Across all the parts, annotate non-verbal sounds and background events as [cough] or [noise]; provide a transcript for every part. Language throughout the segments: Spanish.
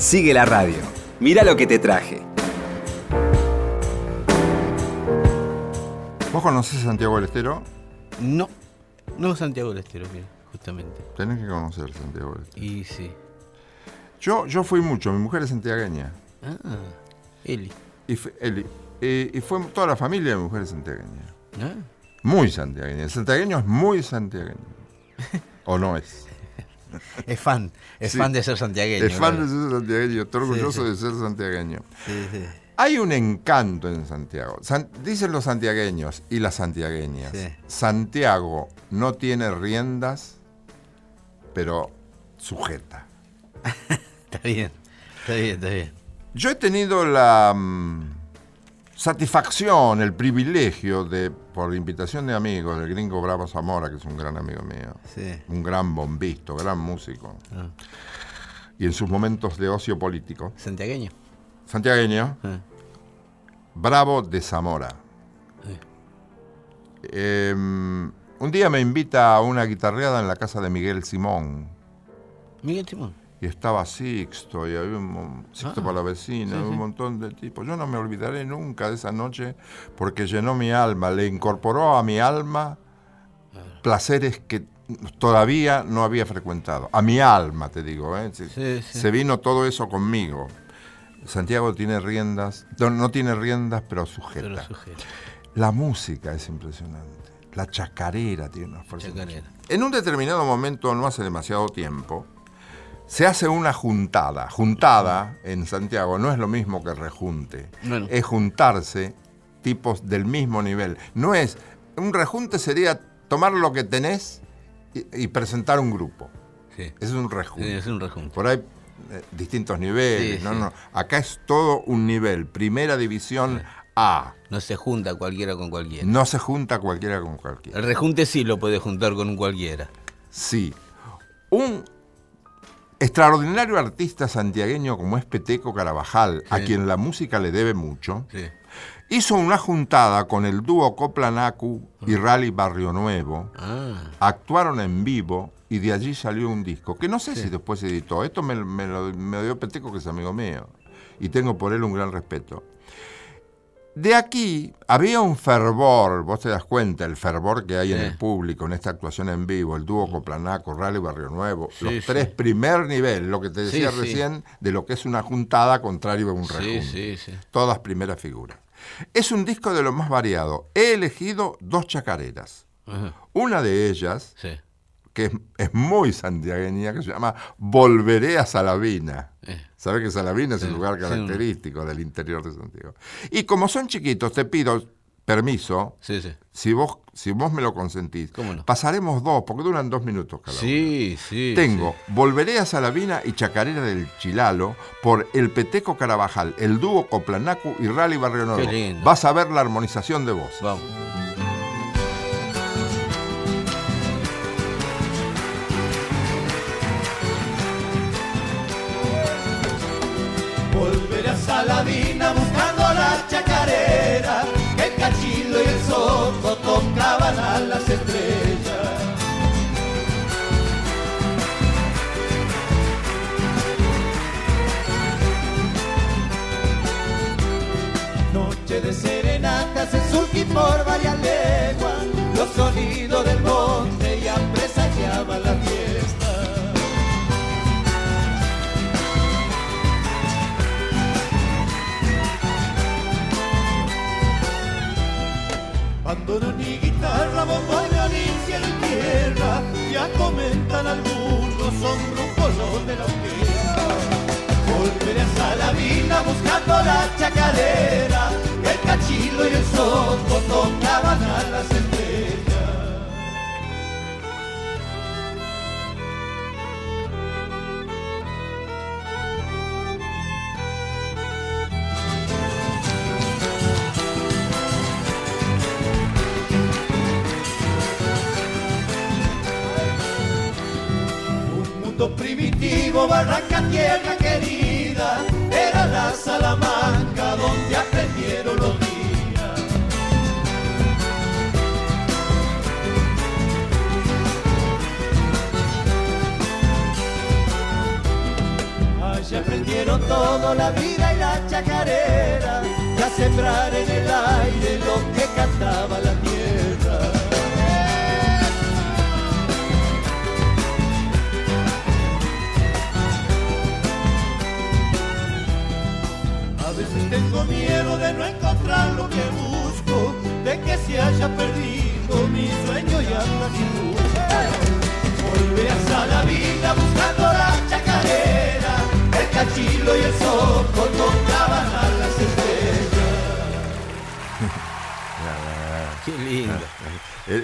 Sigue la radio. Mira lo que te traje. ¿Vos conocés Santiago del Estero? No, no Santiago del Estero, mira, justamente. Tenés que conocer Santiago del Estero. Y sí. Yo, yo fui mucho, mi mujer es santiagueña. Ah, Eli. Y, fue- Eli, y- y fue toda la familia de mi mujer es santiagueña. Ah, Muy santiagueña. El santiagueño es muy santiagueño. [laughs] ¿O no es? Es fan, es Sí. fan de ser santiagueño. Es fan claro. de ser santiagueño, estoy orgulloso sí. de ser santiagueño. Hay un encanto en Santiago. San- dicen los santiagueños y las santiagueñas. Santiago no tiene riendas, pero sujeta. [laughs] Está bien, está bien, está bien. Yo he tenido la mm, satisfacción, el privilegio de, por invitación de amigos, del gringo Bravo Zamora, que es un gran amigo mío, Sí. un gran bombisto, gran músico, Ah, y en sus momentos de ocio político, santiagueño. santiagueño, Ah, Bravo de Zamora. Sí. Eh, un día me invita a una guitarreada en la casa de Miguel Simón. Miguel Timón. Y estaba Sixto, y había un Sixto Ah, para la vecina, sí, había un montón de tipos. Yo no me olvidaré nunca de esa noche porque llenó mi alma, le incorporó a mi alma placeres que todavía no había frecuentado. A mi alma, te digo, ¿eh? Se, Sí, sí. se vino todo eso conmigo. Santiago tiene riendas, no, no tiene riendas, pero sujeta. Pero sujeto. La música es impresionante. La chacarera tiene una fuerza. Chacarera. En un determinado momento, no hace demasiado tiempo, se hace una juntada. Juntada en Santiago no es lo mismo que rejunte. Bueno. Es juntarse tipos del mismo nivel. No es. Un rejunte sería tomar lo que tenés y, y presentar un grupo. Sí. Es un rejunte. Sí, es un rejunte. Por ahí eh, distintos niveles. Sí, no, no. Acá es todo un nivel. Primera división A. No se junta cualquiera con cualquiera. No se junta cualquiera con cualquiera. El rejunte sí lo puede juntar con un cualquiera. Sí. Un extraordinario artista santiagueño como es Peteco Carabajal, a quien la música le debe mucho, Sí. hizo una juntada con el dúo Coplanacu y Rally Barrio Nuevo. Ah, Actuaron en vivo y de allí salió un disco, que no sé si después se editó. Esto me, me lo me dio Peteco, que es amigo mío, y tengo por él un gran respeto. De aquí había un fervor, vos te das cuenta, el fervor que hay en el público en esta actuación en vivo, el dúo Coplanaco, Rally Barrio Nuevo, Sí, los sí. tres primer nivel, lo que te decía recién, de lo que es una juntada contrario a un sí, rejunte. sí, sí. Todas primeras figuras. Es un disco de lo más variado. He elegido dos chacareras. Ajá, Una de ellas, que es, es muy santiagueña, que se llama Volveré a Salavina. Eh. ¿Sabes que Salavina es un Sí, lugar sí. característico del interior de Santiago? Y como son chiquitos, te pido permiso, Sí, sí. si vos, si vos me lo consentís. ¿Cómo no? Pasaremos dos, porque duran dos minutos cada uno. Sí, sí. Tengo Volveré a Salavina y Chacarera del Chilalo por El Peteco Carabajal, el dúo Coplanacu y Rally Barrio Nuevo. Qué lindo. Vas a ver la armonización de voz. sí. Vamos. Saladina buscando la chacarera, el cachilo y el soto tocaban a las estrellas. Noche de serenatas en Sulky por varias leguas, los sonidos del monte ya presagiaban la guitarra, bombo, violín, cielo y tierra, ya comentan algunos, son grupos de la orquesta. Volveré a Salavina buscando la chacarera, el cachilo y el soto tocaban a las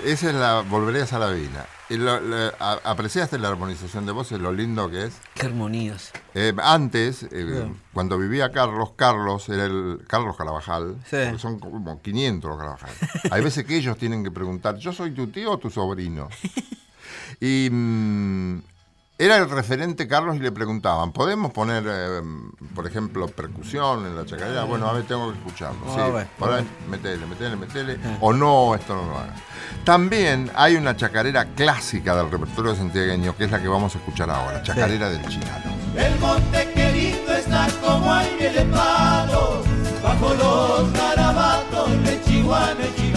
Esa es la Volverías a la Vina. Y lo- lo- a- ¿Apreciaste la armonización de voces, lo lindo que es? Qué armonías. Eh, antes, eh, cuando vivía Carlos, Carlos era el Carlos Carabajal, Sí. porque son como 500 los Carabajal. Hay veces que ellos tienen que preguntar, ¿yo soy tu tío o tu sobrino? [laughs] Y mm, era el referente Carlos y le preguntaban, ¿podemos poner, eh, por ejemplo, percusión en la chacarera? Bueno, a ver, tengo que escucharlo. Sí, bueno. por ahí, metele, metele, metele. O no, esto no lo haga. También hay una chacarera clásica del repertorio santiagueño, que es la que vamos a escuchar ahora, Chacarera del Chinalo. El monte que lindo está como aire de palo, bajo los garabatos de Chihuahua y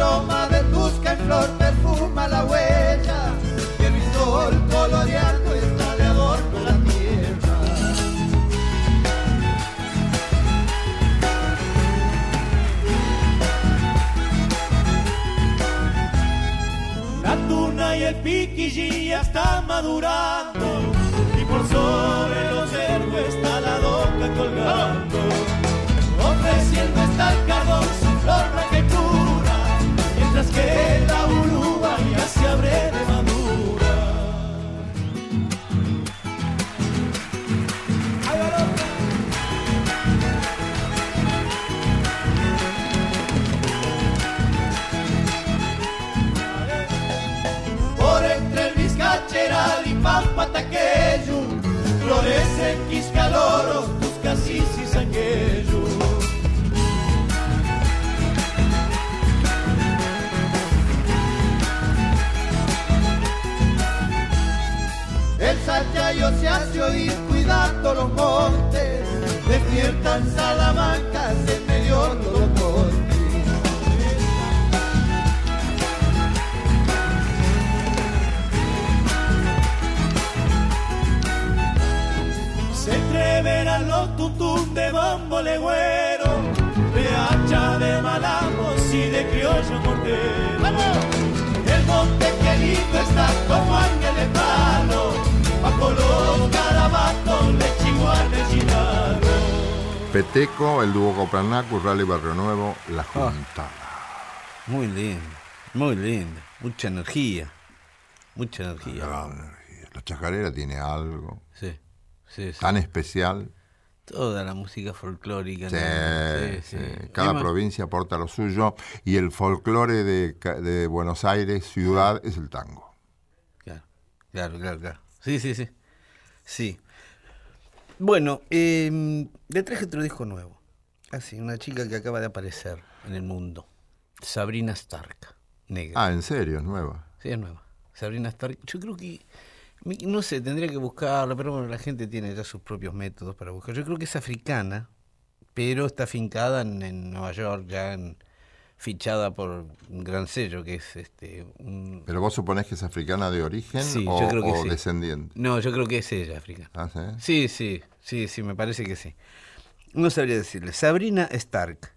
Aroma de tusca en flor perfuma la huella, y el sol coloreando está de adorno la tierra. La tuna y el piquillí ya están madurando Mucha energía. Mucha energía. Energía. La chacarera tiene algo Sí. Sí, sí. tan especial. Toda la música folclórica. Sí, ¿no? sí. Cada Además, provincia aporta lo suyo y el folclore de, Buenos Aires, ciudad, es el tango. Claro, claro, claro, claro. Sí, sí, sí. Sí. Bueno, eh, le traje otro disco nuevo. Así, una chica que acaba de aparecer en el mundo. Sabrina Stark, negra. Ah, ¿en serio? Es nueva. Sí, es nueva. Sabrina Stark. Yo creo que, no sé, tendría que buscarla, pero bueno, la gente tiene ya sus propios métodos para buscar. Yo creo que es africana, pero está fincada en, en Nueva York, ya en- fichada por un gran sello, que es este un... ¿Pero vos suponés que es africana de origen Sí, o, yo creo que o sí. descendiente? No, yo creo que es ella, africana. Ah, ¿sí? Sí, sí, sí, sí, me parece que sí. No sabría decirle. Sabrina Stark.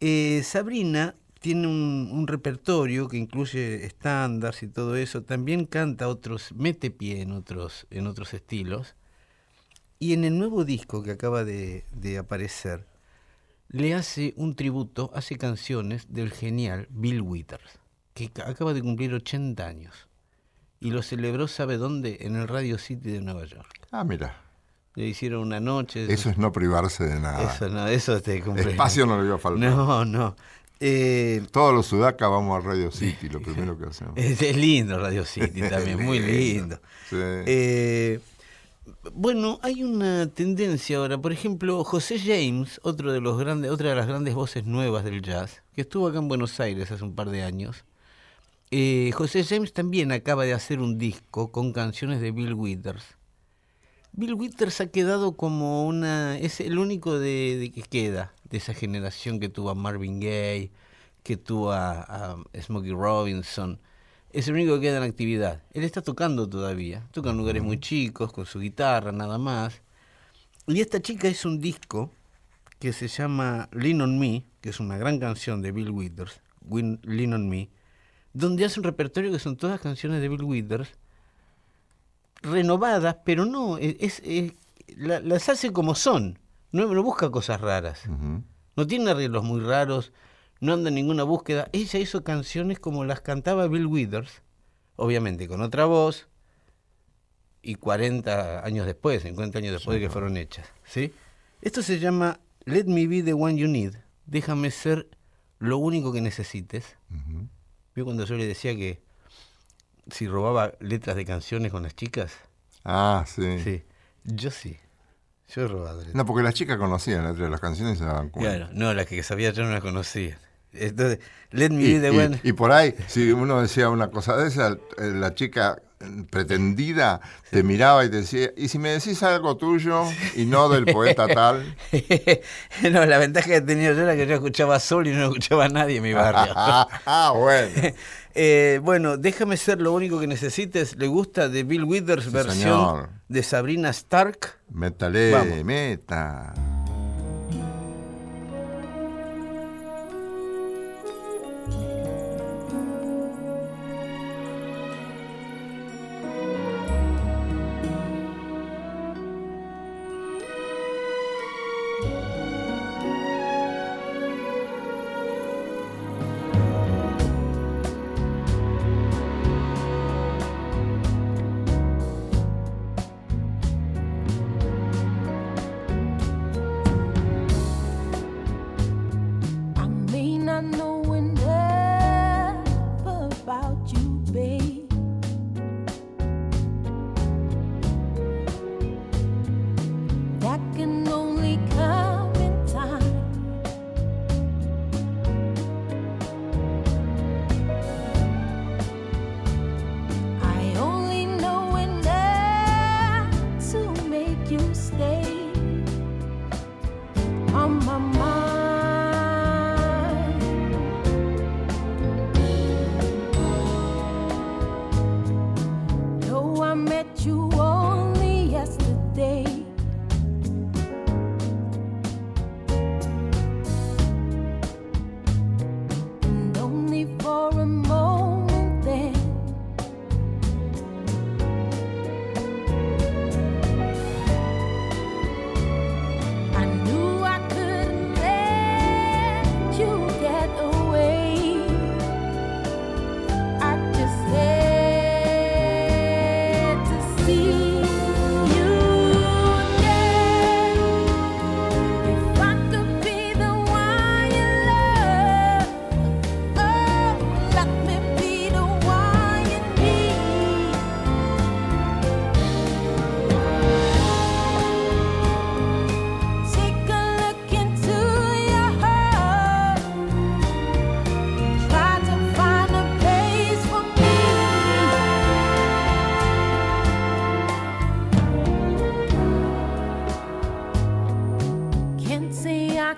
Eh, Sabrina tiene un, un repertorio que incluye estándares y todo eso. También canta otros, mete pie en otros, en otros estilos. Y en el nuevo disco que acaba de, de aparecer, le hace un tributo, hace canciones del genial Bill Withers, que ca- acaba de cumplir 80 años. Y lo celebró, ¿sabe dónde? En el Radio City de Nueva York. Ah, mira. Le hicieron una noche. Eso es no privarse de nada. Eso no, eso te cumple. Espacio no le iba a faltar. [laughs] No, no. Eh, Todos los sudacas vamos a Radio City, lo primero que hacemos. [laughs] es, es lindo Radio City también, muy lindo. Sí. Eh, Bueno, hay una tendencia ahora, por ejemplo, José James, otro de los grandes, otra de las grandes voces nuevas del jazz, que estuvo acá en Buenos Aires hace un par de años. eh, José James también acaba de hacer un disco con canciones de Bill Withers. Bill Withers ha quedado como una, es el único de, de que queda de esa generación que tuvo a Marvin Gaye, que tuvo a, a Smokey Robinson. Es el único que queda en actividad. Él está tocando todavía. Toca en lugares muy chicos, con su guitarra, nada más. Y esta chica hizo un disco que se llama Lean on Me, que es una gran canción de Bill Withers, Lean on Me, donde hace un repertorio que son todas canciones de Bill Withers, renovadas, pero no, es, es- es- la- las hace como son, no, no busca cosas raras. No tiene arreglos muy raros, no anda en ninguna búsqueda. Ella hizo canciones como las cantaba Bill Withers, obviamente con otra voz, y 40 años después, 50 años después de que fueron hechas. ¿sí? Esto se llama Let Me Be the One You Need. Déjame ser lo único que necesites. ¿Vio cuando yo le decía que si robaba letras de canciones con las chicas? Ah, sí. Sí, yo sí. Yo robado. No, porque las chicas conocían las letras de las canciones se daban cuenta. Claro, no, las que sabía yo no las conocía. Entonces, Let Me Y, Be the y- One. y por ahí, si uno decía una cosa de esa, eh, la chica pretendida te miraba y te decía, ¿y si me decís algo tuyo y no del poeta tal? [laughs] no, la ventaja que tenía yo era que yo escuchaba solo y no escuchaba a nadie en mi barrio. [laughs] ah, bueno. [laughs] Eh, bueno, déjame ser lo único que necesites. ¿Le gusta de Bill Withers, Sí, versión señor. de Sabrina Stark? Métale, Vamos. meta.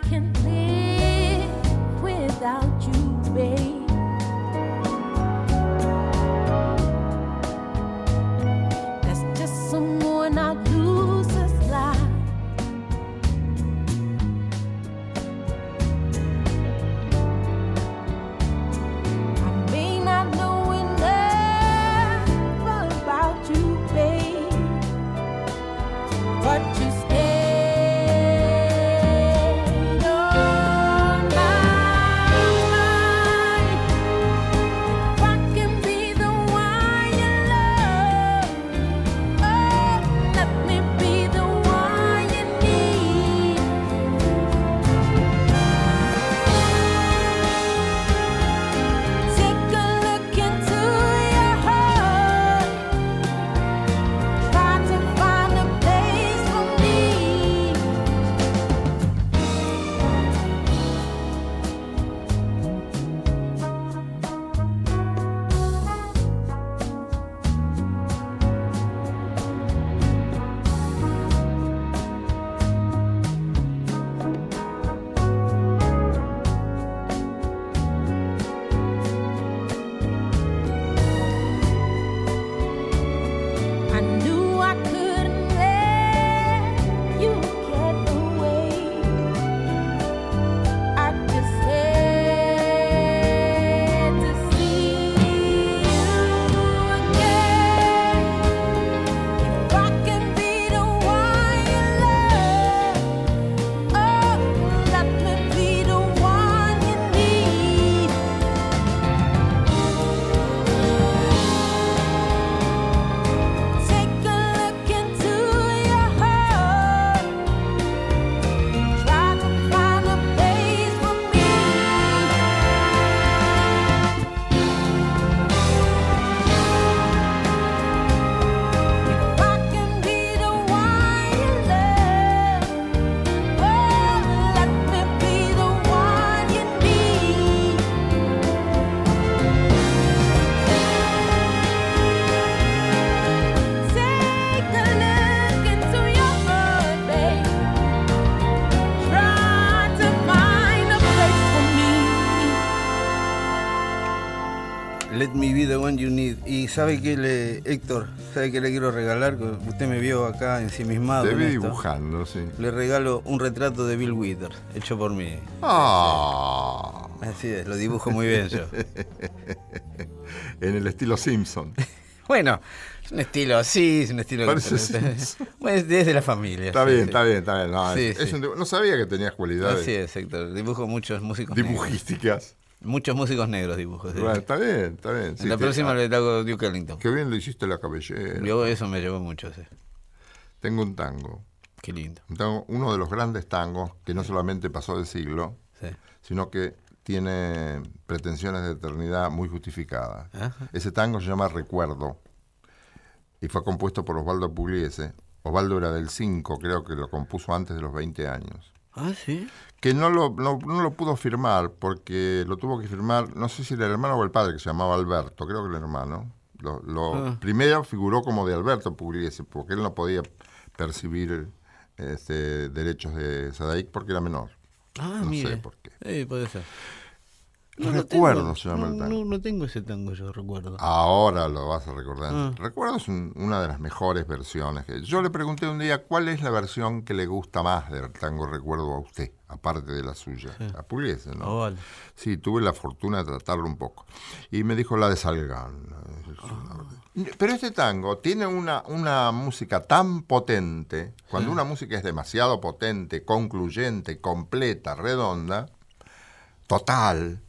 Can sabe que le, Héctor, sabe que le quiero regalar, usted me vio acá ensimismado. Te vi dibujando, sí. Le regalo un retrato de Bill Withers, hecho por mí. Ah, Así es, lo dibujo muy bien yo. [laughs] en el estilo Simpson. [laughs] Bueno, es un estilo así, es un estilo Parece que [laughs] bueno, es de la familia. Está sí, bien, sí. está bien, está bien. No, Sí, es- es sí. un dibu- no sabía que tenías cualidades Así es, Héctor. Dibujo muchos músicos negros. Muchos músicos negros dibujo. sí. Bueno, está bien, está bien. en sí, la te- próxima ah, le hago Duke Ellington. Qué bien le hiciste la cabellera. Yo eso me llevó mucho, sí. Tengo un tango. Qué lindo. un tango- Uno de los grandes tangos que no solamente pasó de siglo, sino que tiene pretensiones de eternidad muy justificadas. Ajá. Ese tango se llama Recuerdo y fue compuesto por Osvaldo Pugliese. Osvaldo era del 5, creo que lo compuso antes de los 20 años. Ah, sí. Que no lo, no, no lo pudo firmar porque lo tuvo que firmar, no sé si era el hermano o el padre, que se llamaba Alberto, creo que el hermano. Lo, lo- Ah. Primero figuró como de Alberto Pugliese, porque él no podía percibir este, derechos de Sadaic porque era menor. Ah, No mire. sé por qué. Sí, puede ser. Recuerdo se llama el no, tango. no, no tengo ese tango, yo recuerdo. Ahora lo vas a recordar. Ah. Recuerdo es un- una de las mejores versiones. que- Yo le pregunté un día cuál es la versión que le gusta más del tango Recuerdo a usted, aparte de la suya. A Pugliese, ¿no? Oh, vale. Sí, tuve la fortuna de tratarlo un poco. Y me dijo la de Salgán. Pero este tango tiene una, una música tan potente, cuando una música es demasiado potente, concluyente, completa, redonda, total,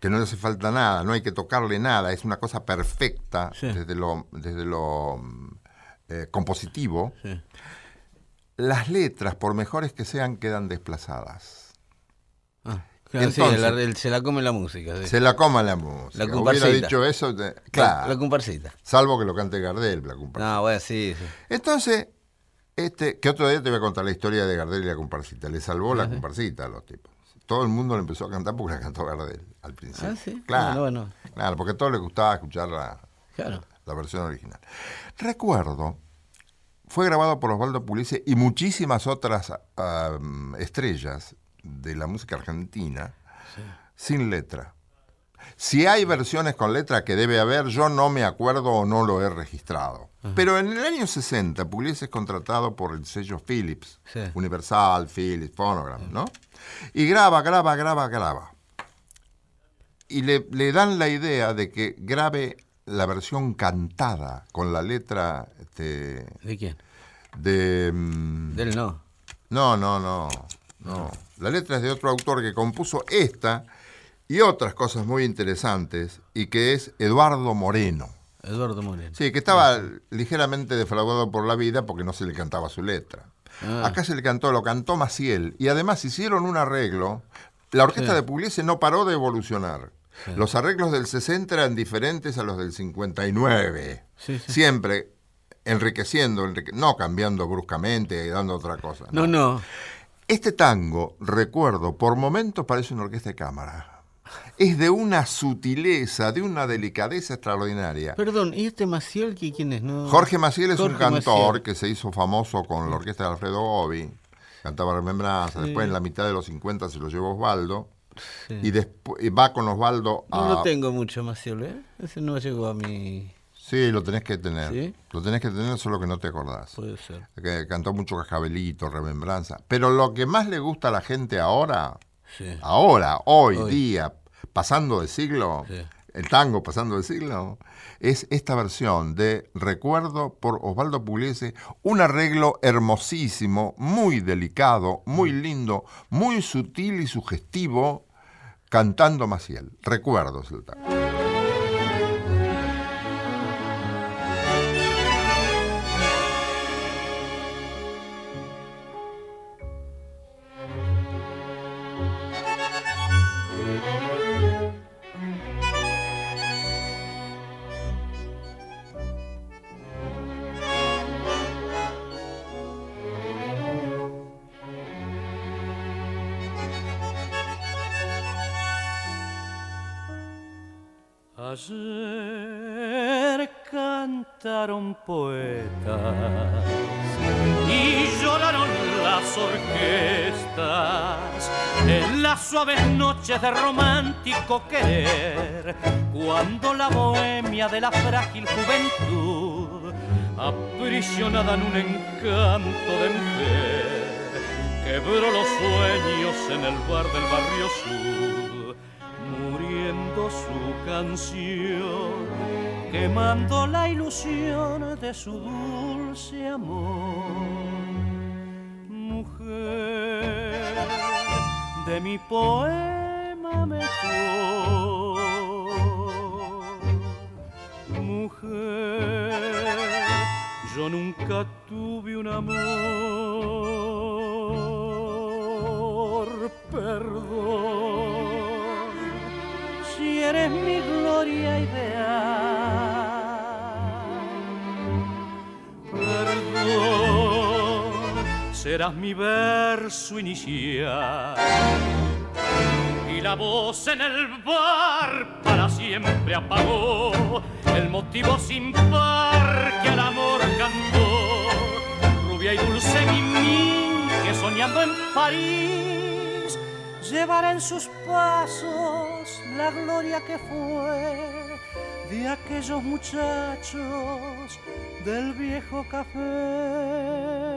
que no le hace falta nada, no hay que tocarle nada, es una cosa perfecta Sí. desde lo, desde lo mm, eh, compositivo, Sí. las letras, por mejores que sean, quedan desplazadas. Ah, claro, sí, Entonces- el- el- se la come la música. sí. Se la coma la música. La Hubiera comparsita. dicho eso, de- La- claro. La, comparsita. salvo que lo cante Gardel, la comparsita. No, bueno, sí, sí. Entonces, este, que otro día te voy a contar la historia de Gardel y la comparsita. Le salvó la comparsita a los tipos. Todo el mundo le empezó a cantar porque la cantó Gardel al principio. Ah, sí. Claro, Bueno, bueno. claro, porque a todos les gustaba escuchar la, Claro. la versión original. Recuerdo, fue grabado por Osvaldo Pugliese y muchísimas otras estrellas de la música argentina sin letra. Si hay versiones con letra que debe haber, yo no me acuerdo o no lo he registrado. Pero en el año 60, Pugliese es contratado por el sello Philips, Sí. Universal, Philips, Phonogram, ¿no? Y graba, graba, graba, graba. Y le, le dan la idea de que grabe la versión cantada con la letra este, ¿De quién? de... mm, Del no. no, no, no, no. La letra es de otro autor que compuso esta y otras cosas muy interesantes y que es Eduardo Moreno. Eduardo Moreno. Sí, que estaba ligeramente defraudado por la vida porque no se le cantaba su letra. Ah. Acá se le cantó, lo cantó Maciel y además hicieron un arreglo. La orquesta Sí. de Pugliese no paró de evolucionar. Los arreglos del 60 eran diferentes a los del 59. Sí, sí. Siempre enriqueciendo, enrique- no cambiando bruscamente y dando otra cosa. No, no. Este tango, recuerdo, por momentos parece una orquesta de cámara. Es de una sutileza, de una delicadeza extraordinaria. Perdón, ¿y este Maciel quién es? No. Jorge Maciel es un cantor Maciel. que se hizo famoso con la orquesta de Alfredo Gobi. Cantaba Remembranza. Después, en la mitad de los 50, se lo llevó Osvaldo. Sí. Y después va con Osvaldo a. No lo tengo mucho Maciel, ¿eh? Ese no llegó a mi... Sí, lo tenés que tener. ¿Sí? Lo tenés que tener, solo que no te acordás. Puede ser. Que cantó mucho Cascabelito, Remembranza. Pero lo que más le gusta a la gente ahora, Sí. ahora, hoy, Hoy. día, pasando de siglo, Sí. el tango pasando de siglo, es esta versión de Recuerdo por Osvaldo Pugliese, un arreglo hermosísimo, muy delicado, muy lindo, muy sutil y sugestivo, cantando Maciel. Recuerdos el tango. Ayer cantaron poetas y lloraron las orquestas en las suaves noches de romántico querer, cuando la bohemia de la frágil juventud, aprisionada en un encanto de mujer, quebró los sueños en el bar del barrio sur, su canción, quemando la ilusión de su dulce amor. Mujer de mi poema mejor, mujer, yo nunca tuve un amor, serás mi verso inicial y la voz en el bar para siempre apagó el motivo sin par que al amor cantó. Rubia y dulce Mimi que soñando en París llevará en sus pasos la gloria que fue de aquellos muchachos del viejo café.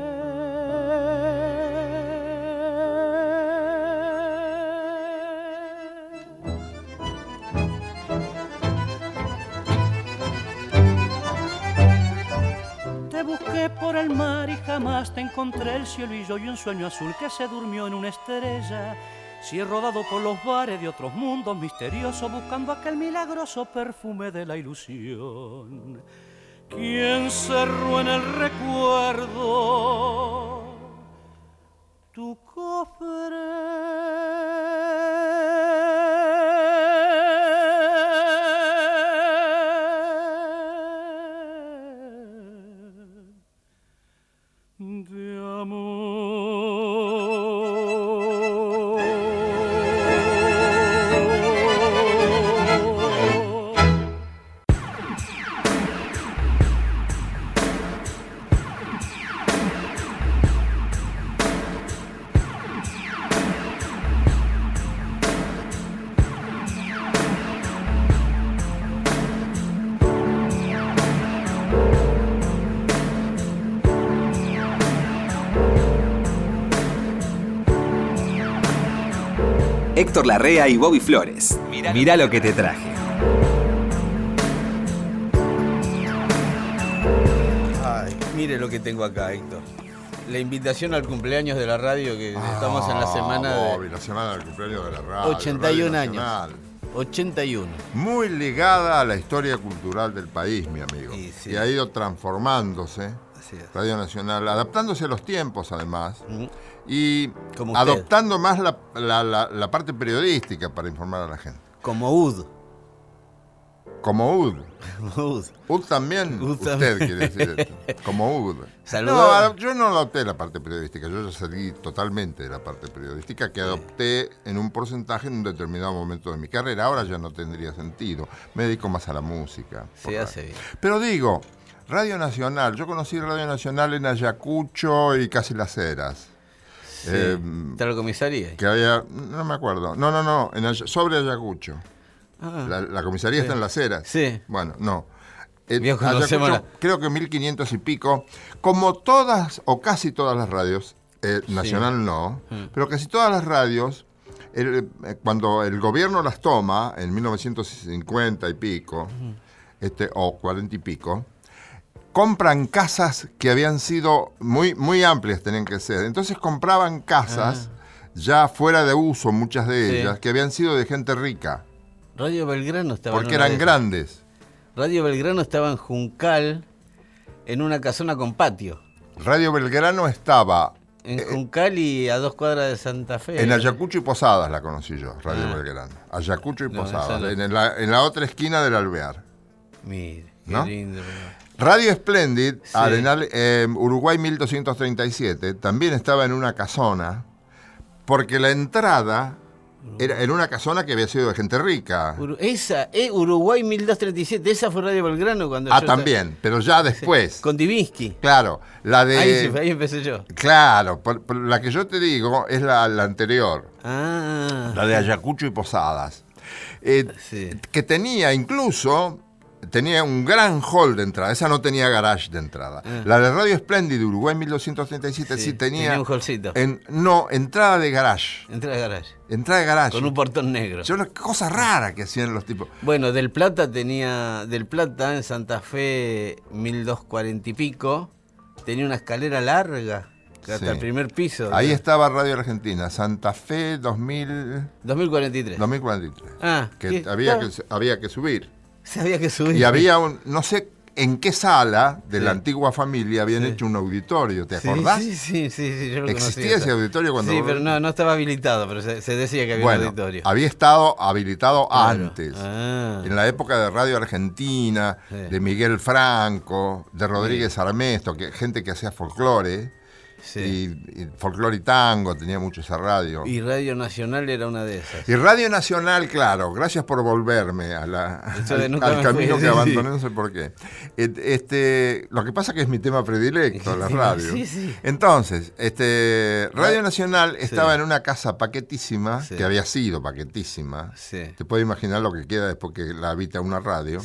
Por el mar y jamás te encontré el cielo y yo y un sueño azul que se durmió en una estrella. Si he rodado por los bares de otros mundos misteriosos buscando aquel milagroso perfume de la ilusión. ¿Quién cerró en el recuerdo tu cofre? Héctor Larrea y Bobby Flores. Mirá lo que te traje. Ay, mire lo que tengo acá, Héctor. La invitación al cumpleaños de la radio que estamos en la semana Ah, Bobby, de la semana del cumpleaños de la radio. 81 Radio años. Nacional. 81. Muy ligada a la historia cultural del país, mi amigo. Y sí. Y ha ido transformándose. Así es. Radio Nacional, adaptándose a los tiempos además. Y Como adoptando más la, la- la- la parte periodística para informar a la gente. Como UD. Como UD. Como UD. UD también, UD usted también. quiere decir esto. [laughs] Como UD. No, yo no adopté la parte periodística, yo ya salí totalmente de la parte periodística que adopté en un porcentaje en un determinado momento de mi carrera. Ahora ya no tendría sentido. Me dedico más a la música. Por hace bien. Pero digo, Radio Nacional, yo conocí Radio Nacional en Ayacucho y casi las Heras. Sí. Eh, ¿Está la comisaría? que había, no me acuerdo, no, no, no, en sobre Ayacucho. Ah, La, la comisaría está en las Heras. Sí. Bueno, no. Eh, creo que 1500 y pico. Como todas o casi todas las radios, eh, Nacional no, Mm. pero casi todas las radios, el- eh, cuando el gobierno las toma, en 1950 y pico, este, o 40 y pico, compran casas que habían sido muy, muy amplias, tenían que ser. Entonces compraban casas ya fuera de uso, muchas de Ah. Sí. ellas, que habían sido de gente rica, Radio Belgrano estaba en porque una eran de- grandes. Radio Belgrano estaba en Juncal, en una casona con patio. Radio Belgrano estaba En Juncal y a dos cuadras de Santa Fe. en Ayacucho y Posadas, la conocí yo, Radio Ah. Belgrano. Ayacucho y No, Posadas, en, la, en la otra esquina del Alvear. Mire, qué ¿No? lindo. pero- Radio Splendid, Sí. Arenal, eh, Uruguay 1237, también estaba en una casona, porque la entrada Era en una casona que había sido de gente rica. Uru- esa, eh, Uruguay 1237, esa fue Radio Belgrano cuando Ah, yo también, pero ya después. Con Divinsky. Claro, la de... Ahí, empecé yo. Claro, por- por la que yo te digo es la, la anterior, Ah, la de Ayacucho y Posadas. Eh, sí. que tenía incluso, tenía un gran hall de entrada, esa no tenía garage de entrada. La de Radio Espléndido Uruguay 1237 sí, Ah. Sí, tenía... tenía un hallcito. en- no, entrada de garage. Entré al garage. Entrada de garage. Con un portón negro. Yo una cosa rara que hacían los tipos. Bueno, Del Plata tenía. Del Plata en Santa Fe 1240 y pico. Tenía una escalera larga. Hasta Sí. el primer piso. Ahí estaba Radio Argentina, Santa Fe 2000, 2043. 2043. Ah, que había, Claro. que había que subir. [laughs] Se había que subir. Y había un, no sé en qué sala de Sí. la antigua familia habían Sí. hecho un auditorio, ¿te acordás? Sí, sí, sí, sí, yo lo ¿Existía conocía. ese auditorio cuando Sí, pero no, no estaba habilitado, pero se, se decía que había un auditorio. había estado habilitado Claro. antes. Ah. En la época de Radio Argentina, de Miguel Franco, de Rodríguez Armesto, que, gente que hacía folclore. Sí. Y, y folclore y tango, tenía mucho esa radio. Y Radio Nacional era una de esas. Y Radio Nacional, claro, gracias por volverme a la- al, camino fui, que abandoné, sí. no sé por qué. Este, lo que pasa que es mi tema predilecto, la radio. sí. Entonces, este, Radio Ra- Nacional estaba en una casa paquetísima, que había sido paquetísima. Te puedes imaginar lo que queda después que la habita una radio.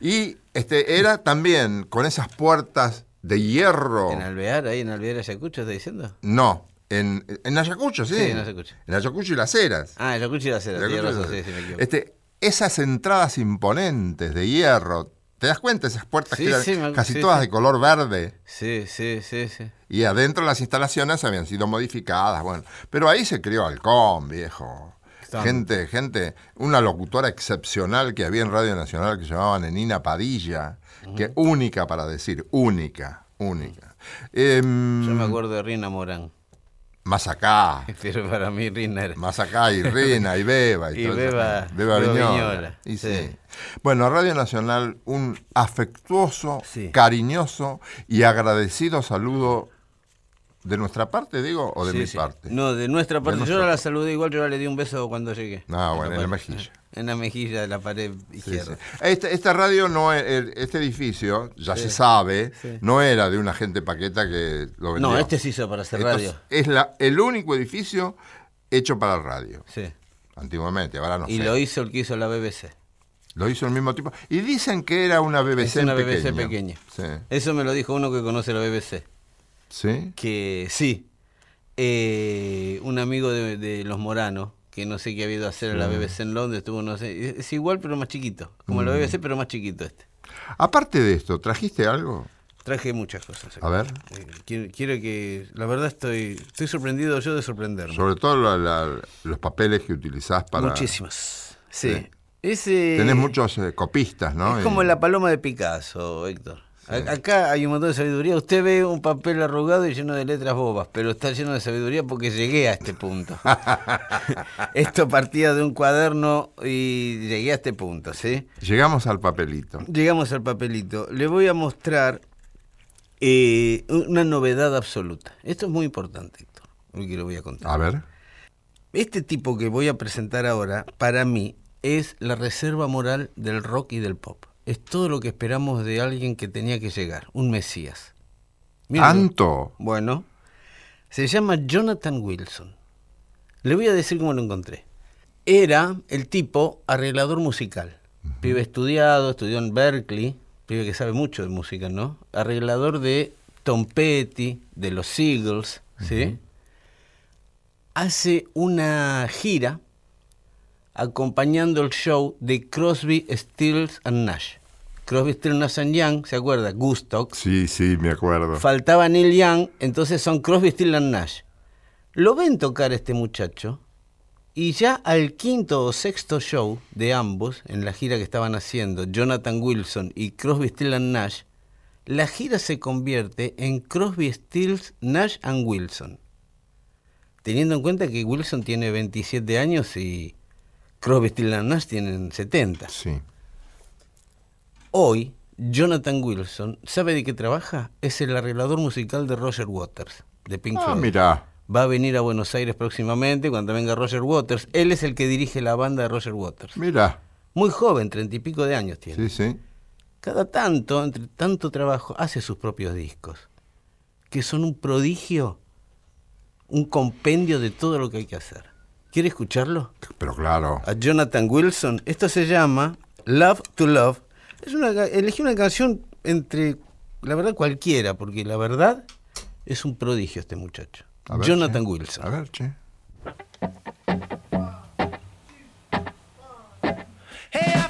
Y este, era también con esas puertas de hierro. En Alvear, ahí en Alvear Ayacucho, ¿está diciendo? No, en, en Ayacucho, sí. Sí, en Ayacucho. En Ayacucho y las Heras. Ah, Ayacucho y la Cera, Ayacucho y las sí, sí, me equivoco. Este, esas entradas imponentes de hierro, ¿te das cuenta? Esas puertas que eran casi todas de color verde. Sí, sí, sí, sí. Y adentro las instalaciones habían sido modificadas, bueno. Pero ahí se crió Halcón, viejo. Gente, gente, una locutora excepcional que había en Radio Nacional que se llamaba Nenina Padilla, que única para decir, única, única. Em, Yo me acuerdo de Rina Morán. Más acá, [laughs] Pero para mí Rina era. más acá, y Rina, y Beba. Y, [laughs] Y Beba-. Beba Beba Viñola. Viñola, Y sí. sí. Bueno, Radio Nacional, un afectuoso, Sí. cariñoso y agradecido saludo de nuestra parte, digo, o de Sí, mi sí. parte. No, de nuestra parte. nuestra yo la saludé igual, yo le di un beso cuando llegué. Ah, bueno, en la mejilla. En la mejilla de la pared izquierda. sí. Este- esta radio, no el- este edificio, ya se sabe, no era de una gente paqueta que lo vendió. No, este se hizo para hacer radio. es- la, el único edificio hecho para radio. Sí. Antiguamente, ahora no y sé. lo hizo el que hizo la BBC. Lo hizo el mismo tipo. Y dicen que era una BBC Es una BBC pequeña. Sí. Eso me lo dijo uno que conoce la BBC. ¿Sí? Que sí, eh, un amigo de, de los Moranos, que no sé qué ha habido a hacer en la BBC en Londres, estuvo, no sé, es igual pero más chiquito, como Mm. la BBC pero más chiquito este. Aparte de esto, ¿trajiste algo? Traje muchas cosas. A ver. Eh, Quiero, quiero que, la verdad estoy, estoy sorprendido yo de sorprenderme. Sobre todo la- la- los papeles que utilizás para... Muchísimas. Sí. Sí. Ese, Tenés muchos eh, copistas, ¿no? Es Y- como la paloma de Picasso, Héctor. Acá hay un montón de sabiduría. Usted ve un papel arrugado y lleno de letras bobas, pero está lleno de sabiduría porque llegué a este punto. [laughs] Esto partía de un cuaderno y llegué a este punto, ¿sí? Llegamos al papelito. Llegamos al papelito. Le voy a mostrar eh, una novedad absoluta. Esto es muy importante, Héctor, lo que le voy a contar. A ver. Este tipo que voy a presentar ahora, para mí, es la reserva moral del rock y del pop. Es todo lo que esperamos de alguien que tenía que llegar, un Mesías. Mírenlo. ¿Tanto? Bueno, se llama Jonathan Wilson. Le voy a decir cómo lo encontré. Era el tipo arreglador musical. Pibe estudiado, estudió en Berkeley, pibe que sabe mucho de música, ¿no? Arreglador de Tom Petty, de los Eagles, ¿sí? Hace una gira acompañando el show de Crosby, Stills and Nash. Crosby, Stills, Nash and Young, ¿se acuerda? Gustock. Sí, sí, me acuerdo. Faltaba Neil Young, entonces son Crosby, Stills and Nash. Lo ven tocar este muchacho y ya al quinto o sexto show de ambos, en la gira que estaban haciendo, Jonathan Wilson y Crosby, Stills and Nash, la gira se convierte en Crosby, Stills, Nash and Wilson. Teniendo en cuenta que Wilson tiene 27 años y Crosby, Nash tienen 70. Sí. Hoy, Jonathan Wilson, ¿sabe de qué trabaja? Es el arreglador musical de Roger Waters, de Pink Ah, Floyd. mirá. Va a venir a Buenos Aires próximamente cuando venga Roger Waters. Él es el que dirige la banda de Roger Waters. Mira, Muy joven, treinta y pico de años tiene. sí, sí. Cada tanto, entre tanto trabajo, hace sus propios discos, que son un prodigio, un compendio de todo lo que hay que hacer. ¿Quiere escucharlo? Pero claro. A Jonathan Wilson. Esto se llama Love to Love. Es una, elegí una canción entre, la verdad, cualquiera, porque la verdad es un prodigio este muchacho. Ver, Jonathan che. Wilson. A ver, che. Hey,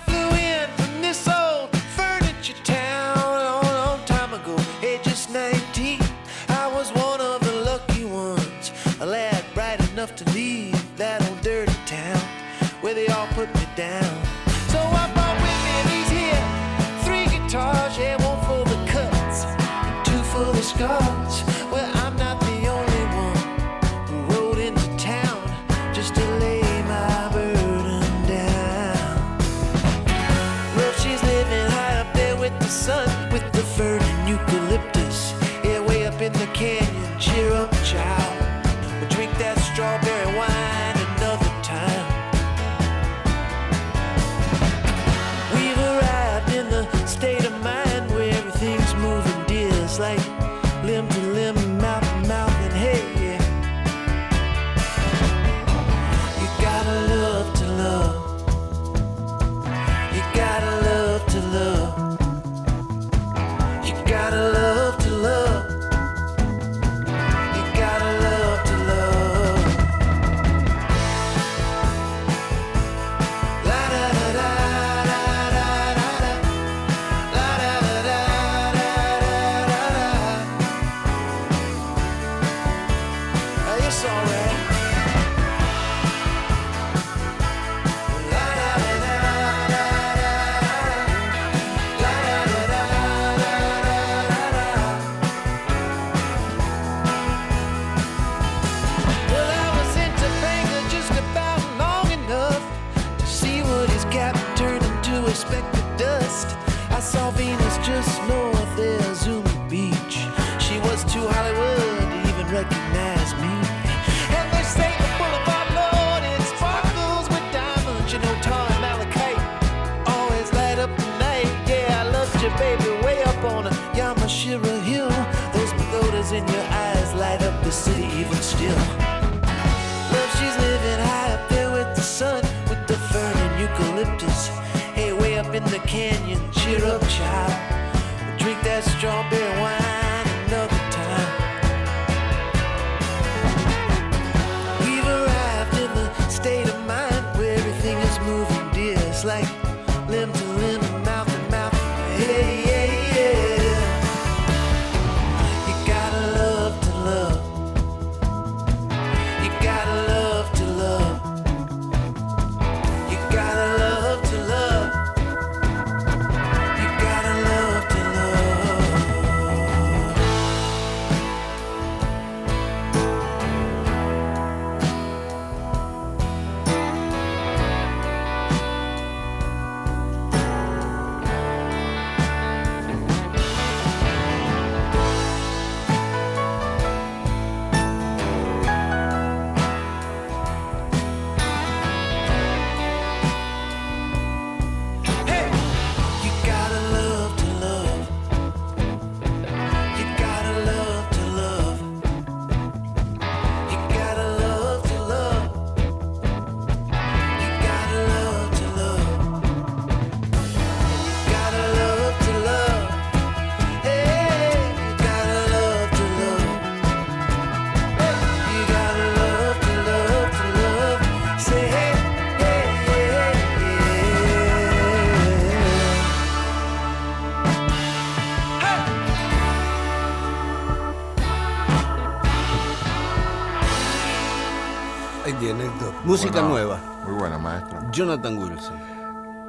Música Bueno, nueva. Muy buena, maestro. Jonathan Wilson.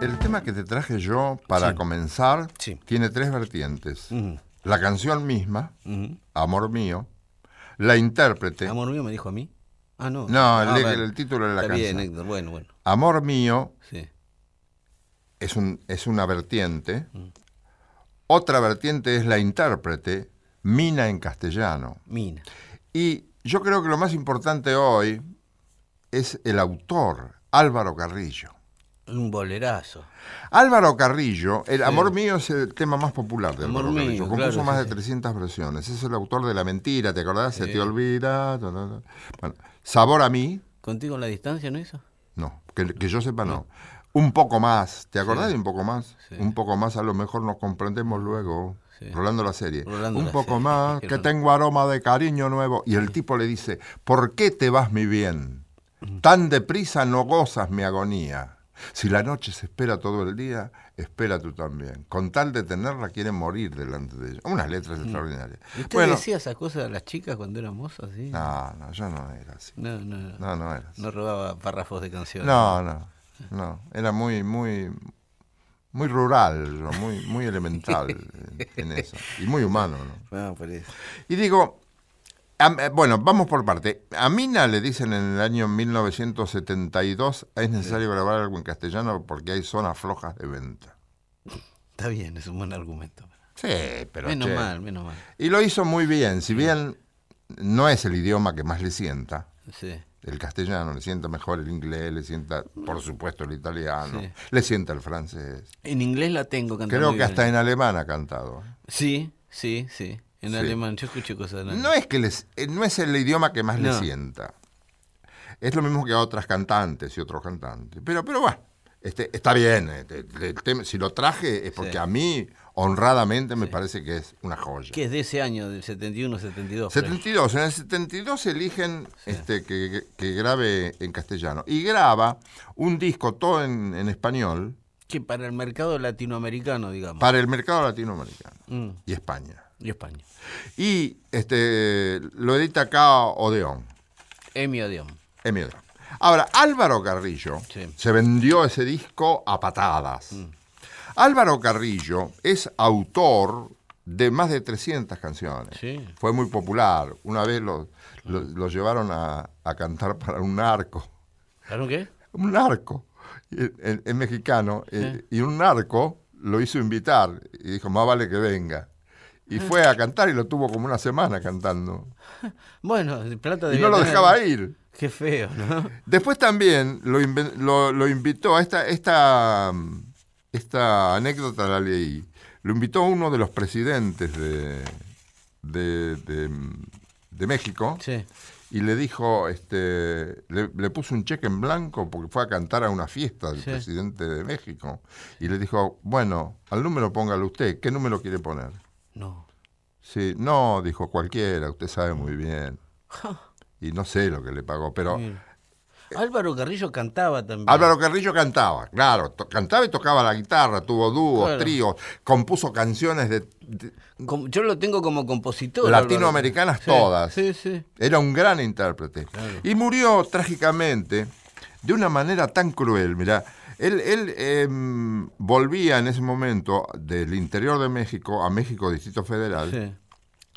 El tema que te traje yo para comenzar Sí. tiene tres vertientes. La canción misma. Amor mío, la intérprete, Amor mío me dijo a mí. Ah, no. No, el- Ah, el- título de la Está bien, canción. Héctor. Bueno, bueno. Amor mío Sí. es, un, es una vertiente, otra vertiente es la intérprete, Mina en castellano. Mina. Y yo creo que lo más importante hoy es el autor, Álvaro Carrillo. Un bolerazo. Álvaro Carrillo, El Amor Mío es el tema más popular de Amor Álvaro Mío, Carrillo. Compuso claro, más sí, de sí. 300 versiones. Es el autor de La Mentira, ¿te acordás? Se te olvida. ta, ta, ta. Bueno, Sabor a mí, ¿Contigo en la distancia no hizo? no, que, que yo sepa no. Un poco más, ¿te acordás de un poco más? Un poco más, a lo mejor nos comprendemos luego. Rolando la serie. Rolando un la poco serie, más, que no- tengo aroma de cariño nuevo. Y el tipo le dice, ¿por qué te vas mi bien? Tan deprisa no gozas mi agonía. Si la noche se espera todo el día, espera tú también. Con tal de tenerla, quieren morir delante de ella. Unas letras extraordinarias. ¿Usted Bueno, decía esas cosas a las chicas cuando era moza? ¿sí? no, no, yo no era así. No, no, no. No, no era así. No robaba párrafos de canciones. No, no, no. Era muy, muy, muy rural, muy, muy elemental [laughs] en, en eso. Y muy humano, ¿no? No, por eso. Y digo, eh, bueno, vamos por parte. A Mina le dicen en el año 1972, es necesario grabar algo en castellano porque hay zonas flojas de venta. Está bien, es un buen argumento. Sí, pero... menos che. mal, menos mal. Y lo hizo muy bien, si bien no es el idioma que más le sienta. Sí. El castellano le sienta mejor el inglés, le sienta, por supuesto, el italiano, Sí. le sienta el francés. En inglés la tengo cantando. Creo que bien. hasta en alemán ha cantado. Sí, sí, sí. En Sí. alemán, yo escuché cosas en alemán. No es que les, eh, no es el idioma que más le No. sienta. Es lo mismo que a otras cantantes y otros cantantes. Pero, pero bueno, este, está bien. este, el tema- si lo traje es porque Sí. a mí, honradamente, me parece que es una joya. Que es de ese año, del 71, 72. 72. En el 72 eligen este, que, que- que grabe en castellano. Y graba un disco todo en, en español Que para el mercado latinoamericano, digamos. para el mercado latinoamericano Mm, y España. Y España. Y este, lo edita acá Odeón. Emi Odeón. Emi Odeón. Ahora, Álvaro Carrillo Sí. Mm. se vendió ese disco a patadas. Álvaro Carrillo es autor de más de 300 canciones. Sí. Fue muy popular. Una vez lo, lo- lo llevaron a, a cantar para un narco. ¿Claro qué? Un narco. Es mexicano. eh, Y un narco lo hizo invitar. Y dijo, más vale que venga. Y fue a cantar y lo tuvo como una semana cantando. [laughs] Bueno, de plata Y debía no lo tener. dejaba ir. Qué feo, ¿no? Después también lo, lo- lo invitó a esta, esta, esta anécdota la leí. Lo invitó uno de los presidentes de, de, de, de México Sí. y le dijo, este, le, le puso un cheque en blanco porque fue a cantar a una fiesta del Sí. presidente de México. Y le dijo, bueno, al número póngalo usted, ¿qué número quiere poner? No. Sí, no, dijo cualquiera, usted sabe muy bien. Y no sé lo que le pagó, pero. Álvaro Carrillo cantaba también. Álvaro Carrillo cantaba, claro, cantaba y tocaba la guitarra, tuvo dúos, Claro. tríos, compuso canciones de, yo lo tengo como compositor. latinoamericanas Álvaro. Sí, todas. Sí, sí. Era un gran intérprete. Claro. Y murió trágicamente de una manera tan cruel. Mirá, él, él em, volvía en ese momento del interior de México a México, Distrito Federal. sí.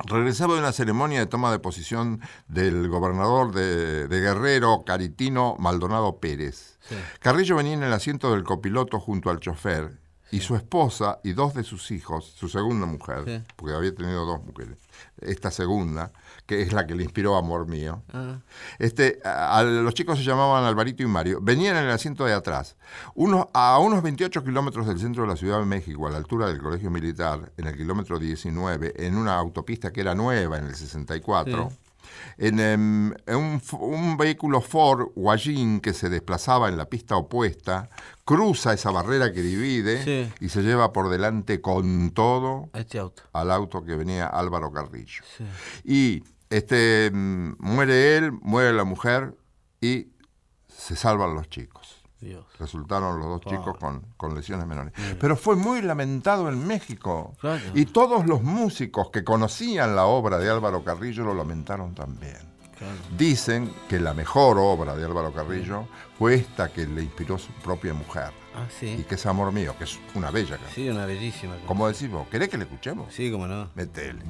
Regresaba de una ceremonia de toma de posición del gobernador de, de Guerrero, Caritino Maldonado Pérez. Sí. Carrillo venía en el asiento del copiloto junto al chofer y su esposa y dos de sus hijos, su segunda mujer, porque había tenido dos mujeres, esta segunda, que es la que le inspiró Amor Mío. Ah, Este, a, a los chicos se llamaban Alvarito y Mario. Venían en el asiento de atrás. Unos, a unos 28 kilómetros del centro de la Ciudad de México, a la altura del Colegio Militar, en el kilómetro 19, en una autopista que era nueva en el 64, en, em, en un, f- un vehículo Ford Guayín que se desplazaba en la pista opuesta, cruza esa barrera que divide Sí. y se lleva por delante con todo este auto. al auto que venía Álvaro Carrillo. Sí. Y este mm, muere él, muere la mujer y se salvan los chicos. Dios. Resultaron los dos chicos con, con lesiones menores. Pero fue muy lamentado en México. Claro. Y todos los músicos que conocían la obra de Álvaro Carrillo lo lamentaron también. Claro. Dicen que la mejor obra de Álvaro Carrillo fue esta que le inspiró su propia mujer. Ah, Y sí. que es Amor Mío, que es una bella canción. Sí, una bellísima. Como decís vos, ¿querés que le escuchemos? Sí, como no. Metele.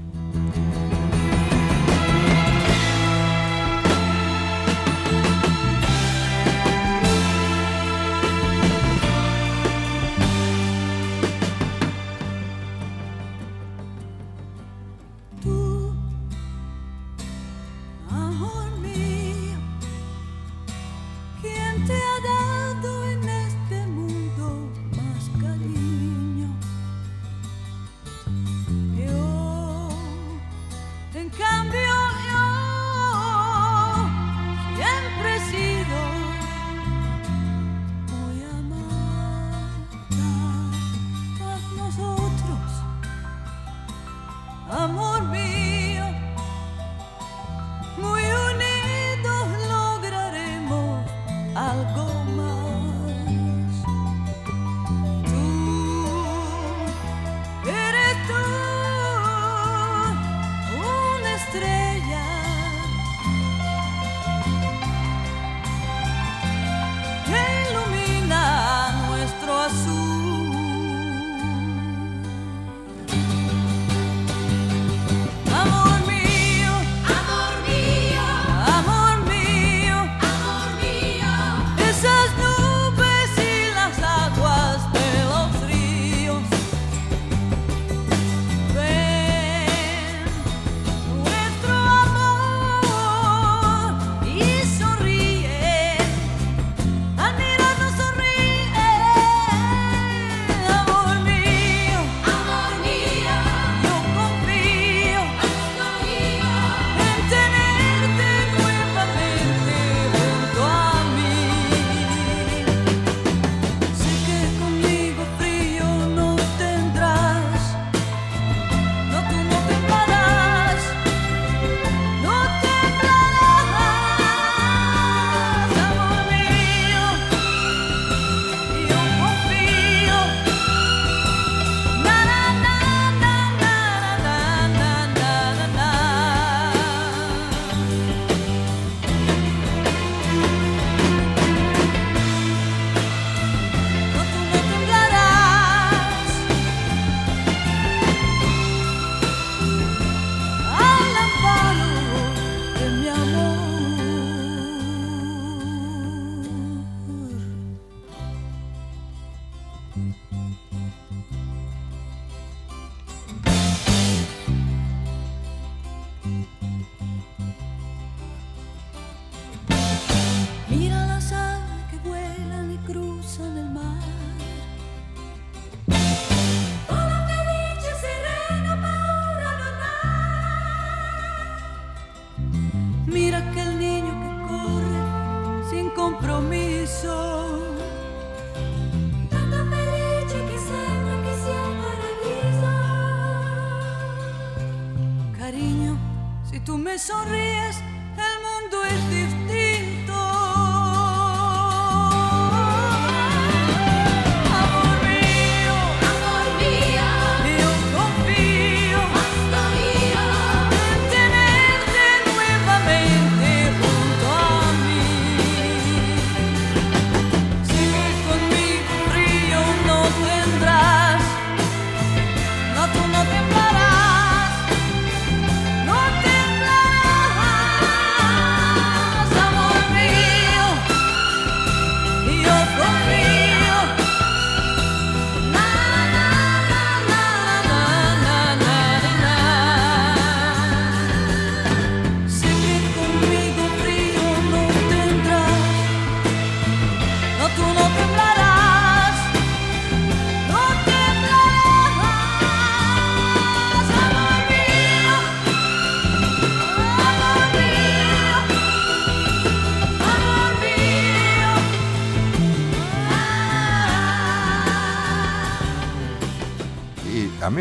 sonríe.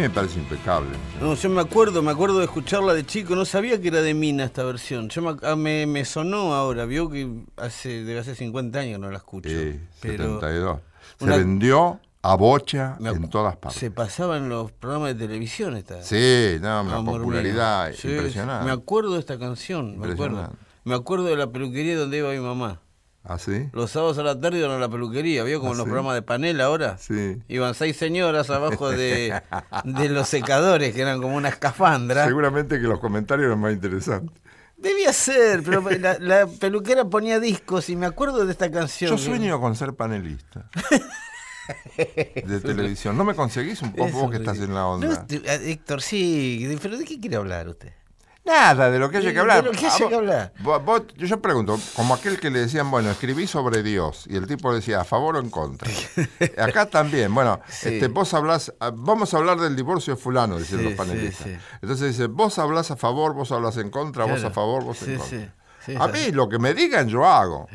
Mí me parece impecable. No, yo me acuerdo, me acuerdo de escucharla de chico, no sabía que era de Mina esta versión. Yo me, ah, me, me sonó ahora, vio que hace, de hace 50 años no la escucho. Sí, pero 72. Se una- vendió a bocha en todas partes. Se pasaba en los programas de televisión esta. Sí, no, una popularidad. Sí, impresionante. Me acuerdo de esta canción, me acuerdo. Me acuerdo de la peluquería donde iba mi mamá. ¿Ah, sí? Los sábados a la tarde iban a la peluquería, ¿vio? Como ¿Ah, en los sí? programas de panel ahora. Sí. Iban seis señoras abajo de, [laughs] de los secadores, que eran como una escafandra. Seguramente que los comentarios eran más interesantes. Debía ser, pero la, la peluquera ponía discos y me acuerdo de esta canción. Yo que- sueño con ser panelista. [laughs] de televisión. ¿No me conseguís un poco vos que estás en la No, onda? este, ah, Héctor, sí, pero ¿de qué quiere hablar usted? Nada, de lo que haya que hablar. de lo que haya vos- que hablar. vos- vos- yo, yo pregunto, como aquel que le decían, bueno, escribí sobre Dios, y el tipo decía, a favor o en contra. [laughs] Acá también, bueno, Sí. este, vos hablás, ah, vamos a hablar del divorcio de fulano, dicen Sí, los panelistas. sí. Entonces dice, vos hablás a favor, vos hablas en contra, vos a favor, vos en contra. a mí lo que me digan yo hago.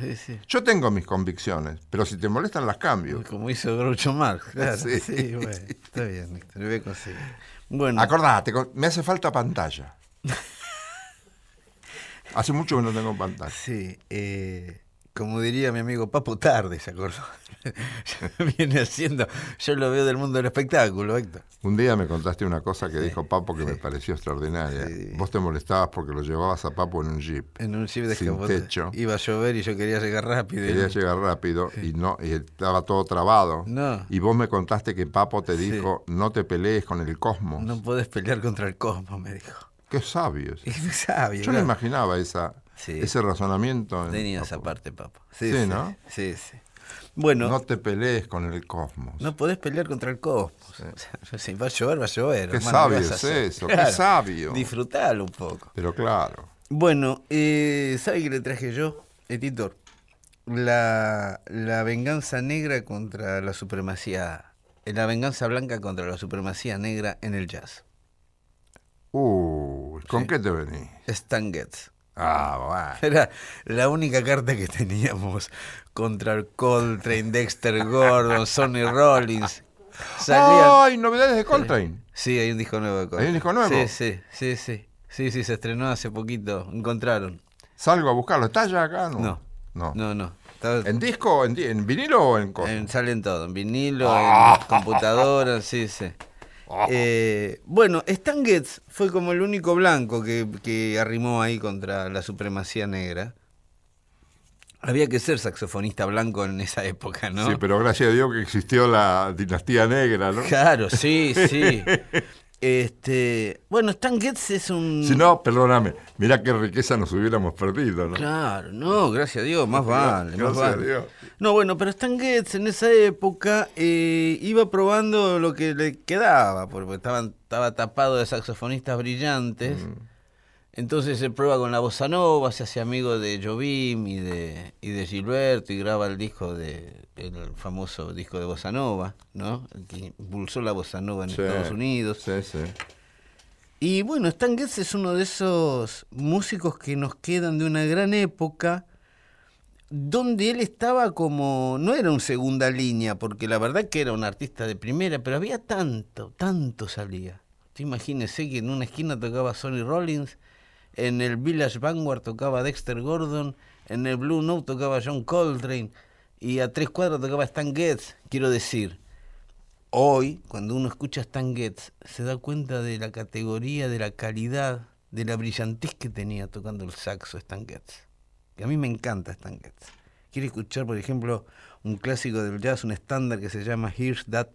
Yo tengo mis convicciones, pero si te molestan las cambio. Como hizo Groucho Marx, [laughs] claro. Sí. Bueno, está bien, Héctor, lo voy a conseguir. Bueno, Acordate, me hace falta pantalla. [laughs] Hace mucho que no tengo pantalla. sí, eh, como diría mi amigo Papo, tarde, ¿se acordó? [laughs] Viene haciendo, yo lo veo del mundo del espectáculo, Héctor. Un día me contaste una cosa que dijo Papo que me pareció extraordinaria. Sí. Vos te molestabas porque lo llevabas a Papo en un jeep. En un jeep de Sin techo. Iba a llover y yo quería llegar rápido. Quería llegar rápido y no y estaba todo trabado. No. Y vos me contaste que Papo te dijo, no te pelees con el cosmos. No podés pelear contra el cosmos, me dijo. Qué sabio. Y me [laughs] sabio. Yo no imaginaba esa, Sí. ese razonamiento. en Tenía esa parte, Papo. Sí, sí, ¿no? Sí, sí. Bueno, No no, te pelees con el cosmos. podés pelear contra el cosmos. [laughs] O sea, si va a llover, va a llover. Qué hermano, sabio ¿qué es eso, qué sabio. Disfrutalo un poco. Pero claro. Bueno, eh, ¿sabe qué le traje yo, editor? La, la venganza negra contra la supremacía. La venganza blanca contra la supremacía negra en el jazz. Uh, ¿con Sí. qué te venís? Stan Getz. Ah, bueno. Era la única carta que teníamos contra el Coltrane, Dexter Gordon, Sonny Rollins. Salían- ¡Ay, novedades de Coltrane! Sí, hay un disco nuevo de Coltrane. ¿Hay un disco nuevo? Sí, sí, sí, sí. Sí, sí, se estrenó hace poquito. Encontraron. Salgo a buscarlo. ¿Está ya acá? No. No. No. No, no. ¿En disco, en, vinilo o en cosa? En- salen todo, en vinilo, Ah. en computadora, sí, sí. Eh, bueno, Stan Getz fue como el único blanco que, que arrimó ahí contra la supremacía negra. Había que ser saxofonista blanco en esa época, ¿no? Sí, pero gracias a Dios que existió la dinastía negra, ¿no? Claro, sí, sí. [laughs] Este, bueno, Stan Getz es un... Si no, perdóname, mira qué riqueza nos hubiéramos perdido, ¿no? Claro, no, gracias a Dios, más vale, más a vale. Dios. No, bueno, pero Stan Getz en esa época eh, iba probando lo que le quedaba, porque estaban, estaba tapado de saxofonistas brillantes. Mm. Entonces se prueba con la bossa nova, se hace amigo de Jobim y de, y de Gilberto y graba el disco de el famoso disco de bossa nova, ¿no? El que impulsó la bossa nova en Sí, Estados Unidos. Sí, sí. Y bueno, Stan Getz es uno de esos músicos que nos quedan de una gran época, donde él estaba como, no era un segunda línea, porque la verdad que era un artista de primera, pero había tanto, tanto salía. Imagínese que en una esquina tocaba Sonny Rollins, en el Village Vanguard tocaba Dexter Gordon, en el Blue Note tocaba John Coltrane, y a tres cuadras tocaba Stan Getz. Quiero decir, Hoy, cuando uno escucha Stan Getz, se da cuenta de la categoría, de la calidad, de la brillantez que tenía tocando el saxo Stan Getz. Que a mí me encanta Stan Getz. Quiere escuchar, por ejemplo, un clásico del jazz, un estándar que se llama Here's That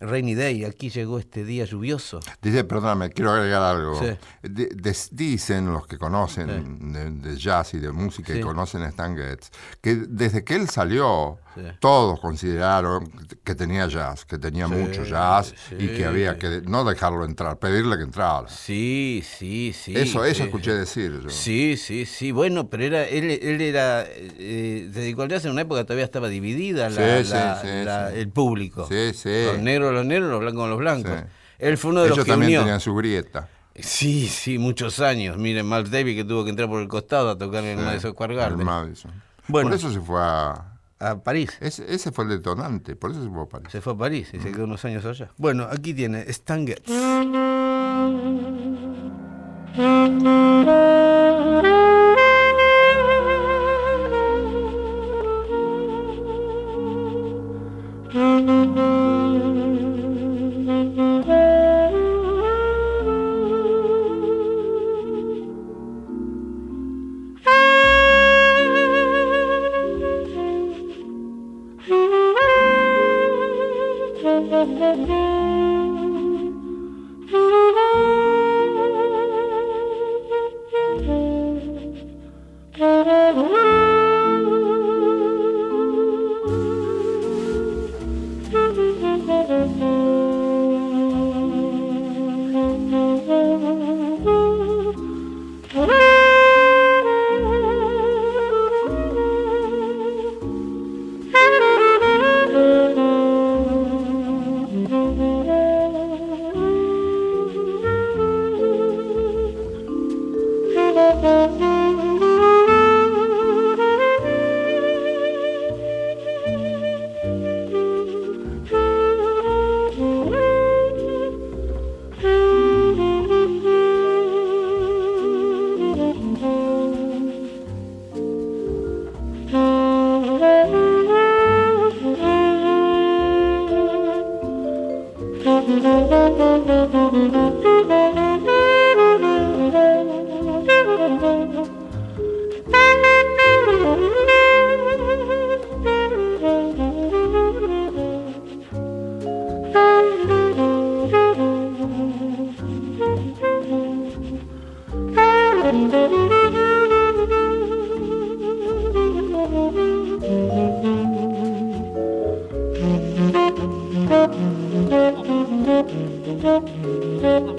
Rainy Day. Aquí llegó este día lluvioso. Dice, perdóname, quiero agregar algo. Sí. Dicen los que conocen de, de jazz y de música y Sí. conocen a Stan Getz, que desde que él salió, Sí. todos consideraron que tenía jazz, que tenía mucho jazz y que sí. había que no dejarlo entrar, pedirle que entrara. Sí, sí, sí. eso eso sí. escuché decir yo. Sí, sí, sí. Bueno, pero era él, él era. Eh, dedicó al jazz en una época todavía estaba dividida la- Sí, sí, la- sí, la- sí. el público. Sí, sí. Los negros, los negros, los blancos, los blancos. Sí. Él fue uno de Ellos los que también unió. tenían su grieta. Sí, sí, muchos años. Miren, Miles Davis que tuvo que entrar por el costado a tocar en Sí, Madison Square el Garden. Madison. Bueno. Por eso se fue a... A París. Ese, ese fue el detonante, por eso se fue a París. Se fue a París y se quedó unos años allá. Bueno, aquí tiene Stan Getz. Stan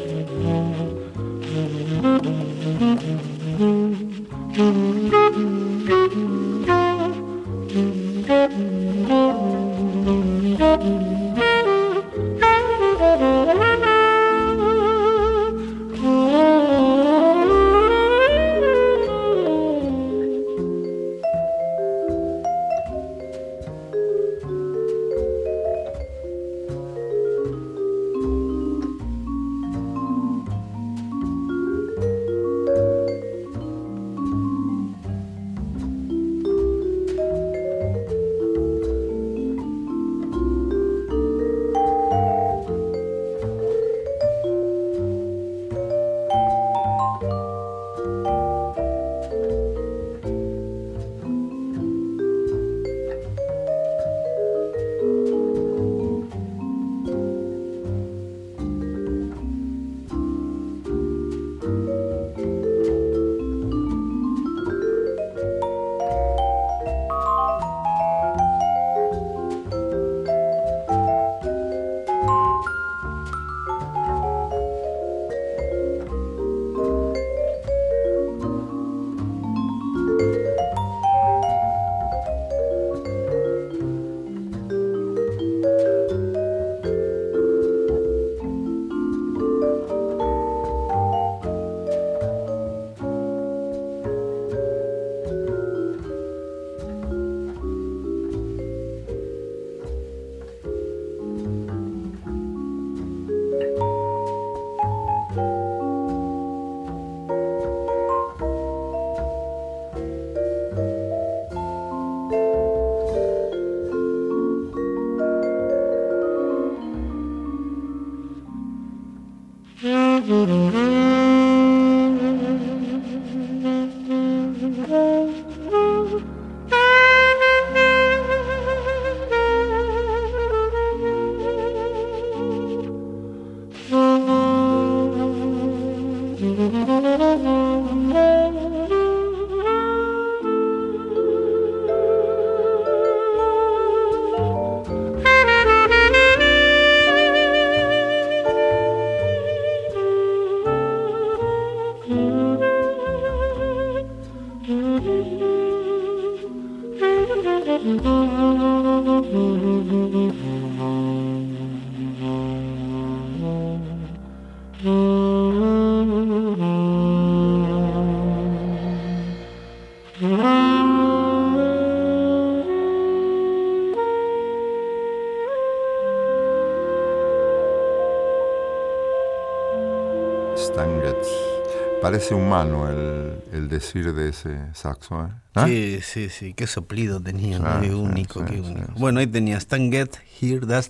Parece humano el, el decir de ese saxo. ¿eh? ¿Ah? Sí, sí, sí, qué soplido tenía. Ah, qué único, sí, qué sí, único. sí. Bueno, ahí tenía Stan Get Here That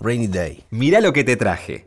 Rainy Day. Mirá lo que te traje.